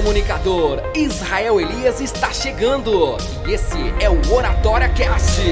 comunicador Israel Elias está chegando e esse é o Oratória Cast.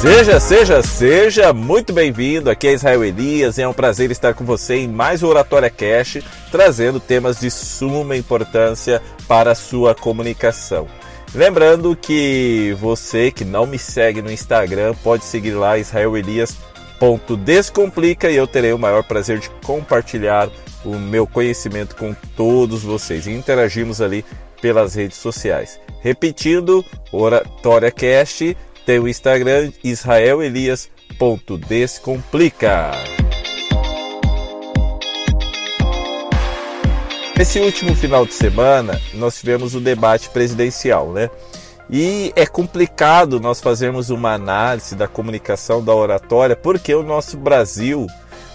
Seja, seja, seja muito bem-vindo. Aqui é Israel Elias e é um prazer estar com você em mais um Oratória Cash, trazendo temas de suma importância para a sua comunicação. Lembrando que você que não me segue no Instagram pode seguir lá israelelias.descomplica e eu terei o maior prazer de compartilhar o meu conhecimento com todos vocês interagimos ali pelas redes sociais. Repetindo, Oratória Cast tem o Instagram israelelias.descomplica. Esse último final de semana nós tivemos o debate presidencial, né? E é complicado nós fazermos uma análise da comunicação da oratória porque o nosso Brasil,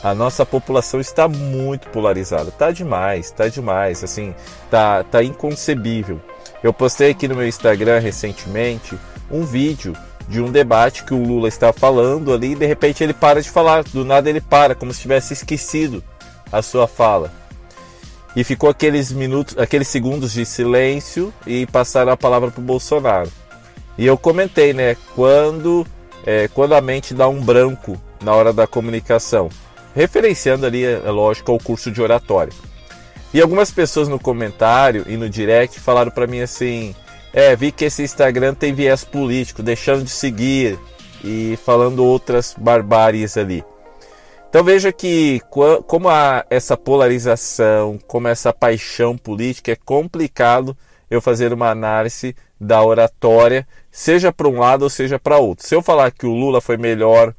a nossa população está muito polarizada. Tá demais, tá demais, assim, tá, tá inconcebível. Eu postei aqui no meu Instagram recentemente um vídeo de um debate que o Lula está falando ali e de repente ele para de falar, do nada ele para, como se tivesse esquecido a sua fala. E ficou aqueles minutos, aqueles segundos de silêncio e passaram a palavra para o Bolsonaro. E eu comentei, né, quando, é, quando a mente dá um branco na hora da comunicação, referenciando ali, é lógico, ao curso de oratória. E algumas pessoas no comentário e no direct falaram para mim assim: é, vi que esse Instagram tem viés político, deixando de seguir e falando outras barbáries ali. Então veja que como há essa polarização, como essa paixão política, é complicado eu fazer uma análise da oratória, seja para um lado ou seja para outro. Se eu falar que o Lula foi melhor,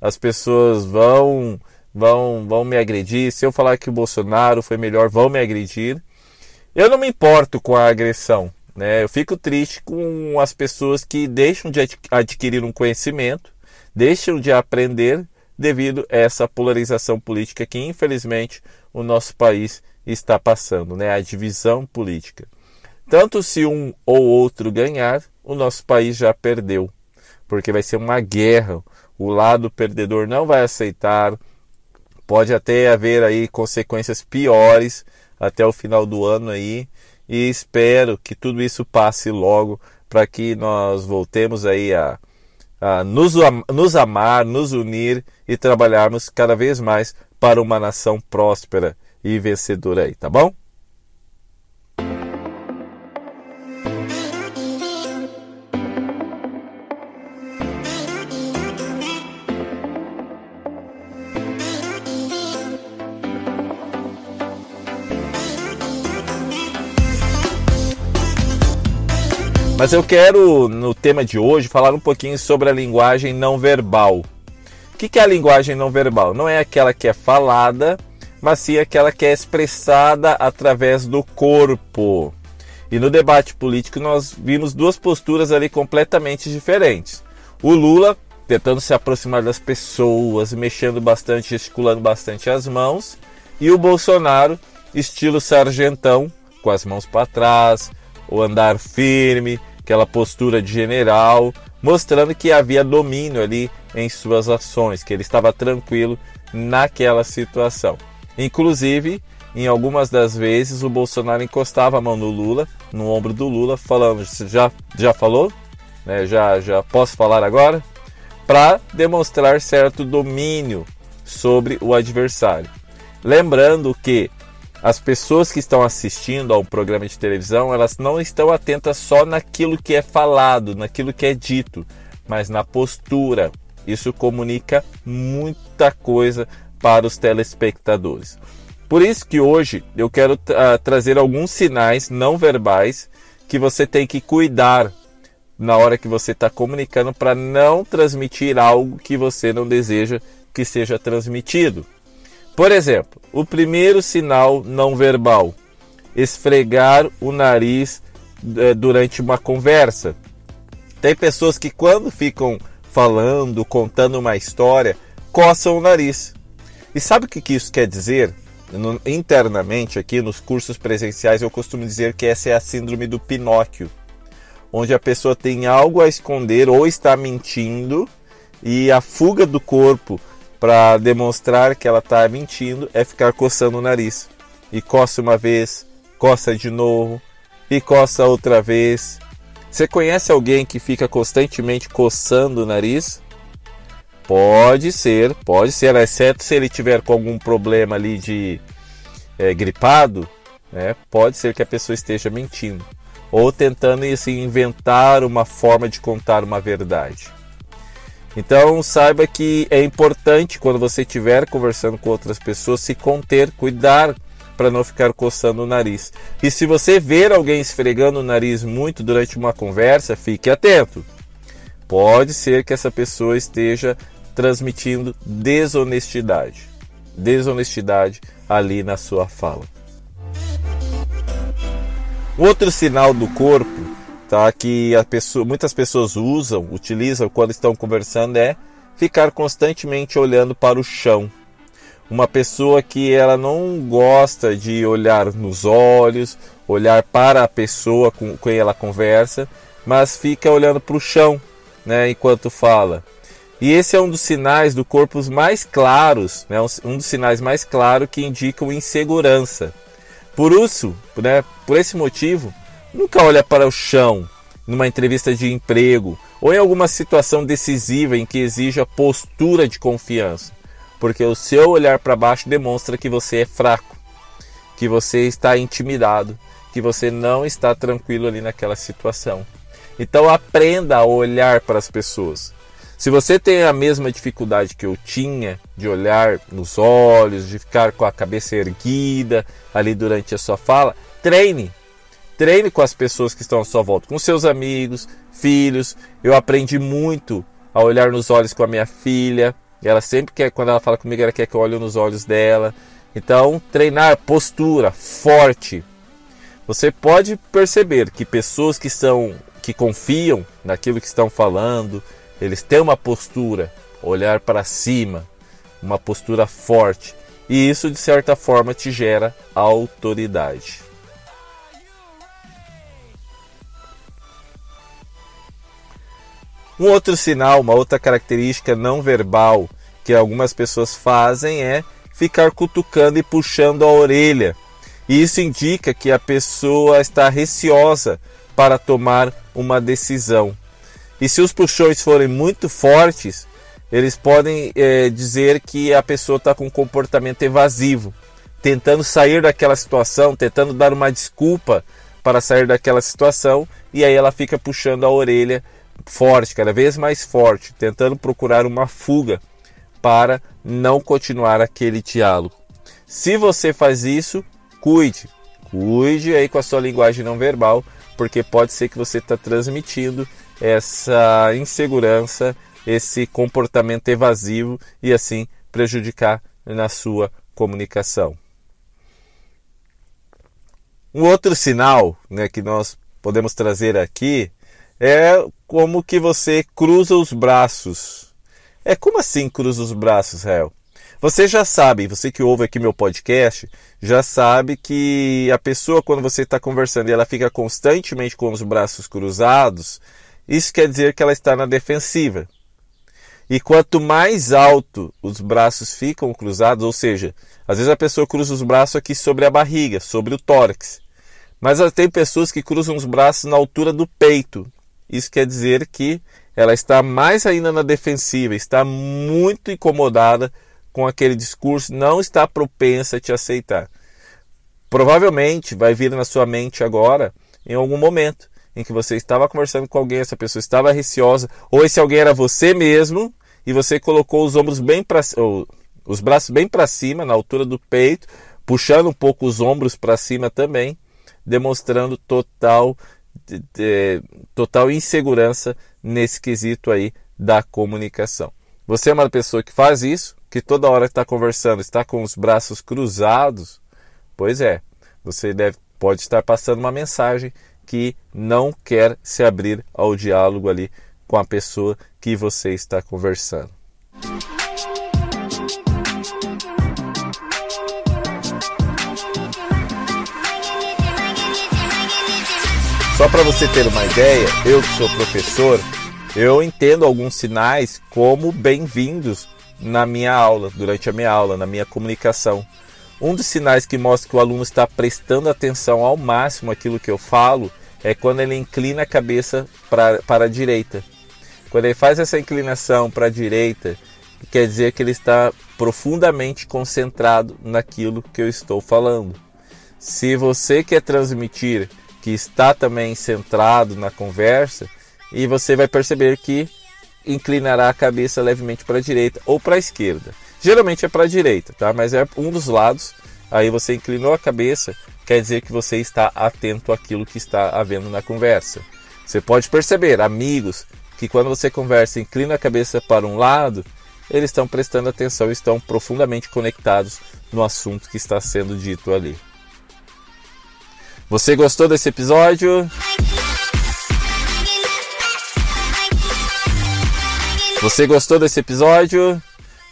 as pessoas vão vão vão me agredir. Se eu falar que o Bolsonaro foi melhor, vão me agredir. Eu não me importo com a agressão. Né? Eu fico triste com as pessoas que deixam de adquirir um conhecimento, deixam de aprender devido a essa polarização política que infelizmente o nosso país está passando, né? a divisão política. Tanto se um ou outro ganhar, o nosso país já perdeu, porque vai ser uma guerra. O lado perdedor não vai aceitar, pode até haver aí consequências piores até o final do ano aí e espero que tudo isso passe logo para que nós voltemos aí a, nos, nos amar, nos unir e trabalharmos cada vez mais para uma nação próspera e vencedora aí, tá bom? Mas eu quero, no tema de hoje, falar um pouquinho sobre a linguagem não verbal. O que é a linguagem não verbal? Não é aquela que é falada, mas sim aquela que é expressada através do corpo. E no debate político nós vimos duas posturas ali completamente diferentes. O Lula tentando se aproximar das pessoas, mexendo bastante, gesticulando bastante as mãos, e o Bolsonaro, estilo sargentão, com as mãos para trás, o andar firme, aquela postura de general, mostrando que havia domínio ali em suas ações, que ele estava tranquilo naquela situação. Inclusive, em algumas das vezes, o Bolsonaro encostava a mão no Lula, no ombro do Lula, falando: já, já falou? Né, já, já posso falar agora? Para demonstrar certo domínio sobre o adversário. Lembrando que as pessoas que estão assistindo a um programa de televisão, elas não estão atentas só naquilo que é falado, naquilo que é dito, mas na postura. Isso comunica muita coisa para os telespectadores. Por isso que hoje eu quero uh, trazer alguns sinais não verbais que você tem que cuidar na hora que você está comunicando para não transmitir algo que você não deseja que seja transmitido. Por exemplo, o primeiro sinal não verbal: esfregar o nariz eh, durante uma conversa. Tem pessoas que, quando ficam falando, contando uma história, coçam o nariz. E sabe o que isso quer dizer? Internamente, aqui nos cursos presenciais, eu costumo dizer que essa é a síndrome do Pinóquio. onde a pessoa tem algo a esconder ou está mentindo e a fuga do corpo para demonstrar que ela está mentindo é ficar coçando o nariz. E coça uma vez, coça de novo e coça outra vez. Você conhece alguém que fica constantemente coçando o nariz? Pode ser, pode ser, exceto se ele tiver com algum problema ali de é, gripado, né? Pode ser que a pessoa esteja mentindo ou tentando assim, inventar uma forma de contar uma verdade. Então saiba que é importante quando você estiver conversando com outras pessoas se conter, cuidar para não ficar coçando o nariz. E se você ver alguém esfregando o nariz muito durante uma conversa, fique atento. Pode ser que essa pessoa esteja transmitindo desonestidade. Desonestidade ali na sua fala. Outro sinal do corpo tá, que pessoa, muitas pessoas usam, utilizam quando estão conversando é ficar constantemente olhando para o chão. Uma pessoa que ela não gosta de olhar nos olhos, olhar para a pessoa com quem ela conversa, mas fica olhando para o chão né, enquanto fala. E esse é um dos sinais do corpo mais claros, né, um dos sinais mais claros que indicam insegurança. Por isso, né, por esse motivo, nunca olha para o chão numa entrevista de emprego ou em alguma situação decisiva em que exija postura de confiança, porque o seu olhar para baixo demonstra que você é fraco, que você está intimidado, que você não está tranquilo ali naquela situação. Então aprenda a olhar para as pessoas. Se você tem a mesma dificuldade que eu tinha de olhar nos olhos, de ficar com a cabeça erguida ali durante a sua fala, treine. Treine com as pessoas que estão à sua volta, com seus amigos, filhos. Eu aprendi muito a olhar nos olhos com a minha filha. Ela sempre quer, quando ela fala comigo, ela quer que eu olhe nos olhos dela. Então, treinar postura forte. Você pode perceber que pessoas que são que confiam naquilo que estão falando, eles têm uma postura, olhar para cima, uma postura forte. E isso, de certa forma, te gera autoridade. Um outro sinal, uma outra característica não verbal que algumas pessoas fazem é ficar cutucando e puxando a orelha. E isso indica que a pessoa está receosa para tomar uma decisão. E se os puxões forem muito fortes, eles podem é, dizer que a pessoa está com um comportamento evasivo, tentando sair daquela situação, tentando dar uma desculpa para sair daquela situação, e aí ela fica puxando a orelha forte, cada vez mais forte, tentando procurar uma fuga para não continuar aquele diálogo. Se você faz isso, cuide, cuide aí com a sua linguagem não verbal, porque pode ser que você está transmitindo essa insegurança, esse comportamento evasivo e assim prejudicar na sua comunicação. Um outro sinal né, que nós podemos trazer aqui é como que você cruza os braços. É como assim cruza os braços, Rael? Você já sabe, você que ouve aqui meu podcast, já sabe que a pessoa, quando você está conversando e ela fica constantemente com os braços cruzados, isso quer dizer que ela está na defensiva. E quanto mais alto os braços ficam cruzados, ou seja, às vezes a pessoa cruza os braços aqui sobre a barriga, sobre o tórax. Mas tem pessoas que cruzam os braços na altura do peito. Isso quer dizer que ela está mais ainda na defensiva, está muito incomodada com aquele discurso, não está propensa a te aceitar. Provavelmente vai vir na sua mente agora, em algum momento, em que você estava conversando com alguém, essa pessoa estava receosa, ou esse alguém era você mesmo e você colocou os ombros bem para os braços bem para cima, na altura do peito, puxando um pouco os ombros para cima também, demonstrando total de, de, total insegurança nesse quesito aí da comunicação. Você é uma pessoa que faz isso, que toda hora está conversando, está com os braços cruzados, pois é, você deve, pode estar passando uma mensagem que não quer se abrir ao diálogo ali com a pessoa que você está conversando. Só para você ter uma ideia, eu que sou professor, eu entendo alguns sinais como bem-vindos na minha aula, durante a minha aula, na minha comunicação. Um dos sinais que mostra que o aluno está prestando atenção ao máximo aquilo que eu falo é quando ele inclina a cabeça pra, para a direita. Quando ele faz essa inclinação para a direita, quer dizer que ele está profundamente concentrado naquilo que eu estou falando. Se você quer transmitir que está também centrado na conversa, e você vai perceber que inclinará a cabeça levemente para a direita ou para a esquerda. Geralmente é para a direita, tá? Mas é um dos lados. Aí você inclinou a cabeça, quer dizer que você está atento àquilo que está havendo na conversa. Você pode perceber, amigos, que quando você conversa inclina a cabeça para um lado, eles estão prestando atenção, estão profundamente conectados no assunto que está sendo dito ali. Você gostou desse episódio? Você gostou desse episódio?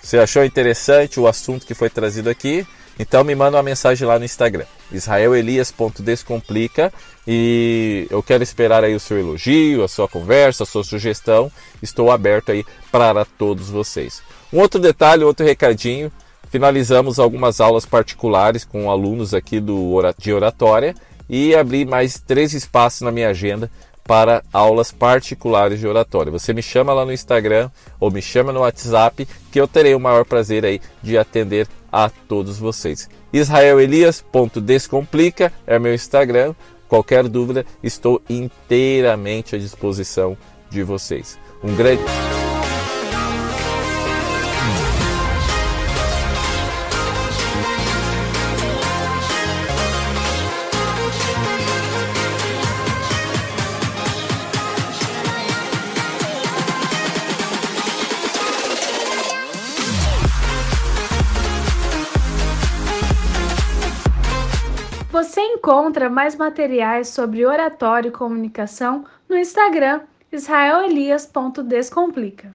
Você achou interessante o assunto que foi trazido aqui? Então me manda uma mensagem lá no Instagram, israelelias.descomplica e eu quero esperar aí o seu elogio, a sua conversa, a sua sugestão. Estou aberto aí para todos vocês. Um outro detalhe, outro recadinho, finalizamos algumas aulas particulares com alunos aqui do, de oratória e abri mais três espaços na minha agenda para aulas particulares de oratória. Você me chama lá no Instagram ou me chama no WhatsApp que eu terei o maior prazer aí de atender a todos vocês. israelelias.descomplica é meu Instagram. Qualquer dúvida, estou inteiramente à disposição de vocês. Um grande encontra mais materiais sobre oratório e comunicação no Instagram israelelias.descomplica.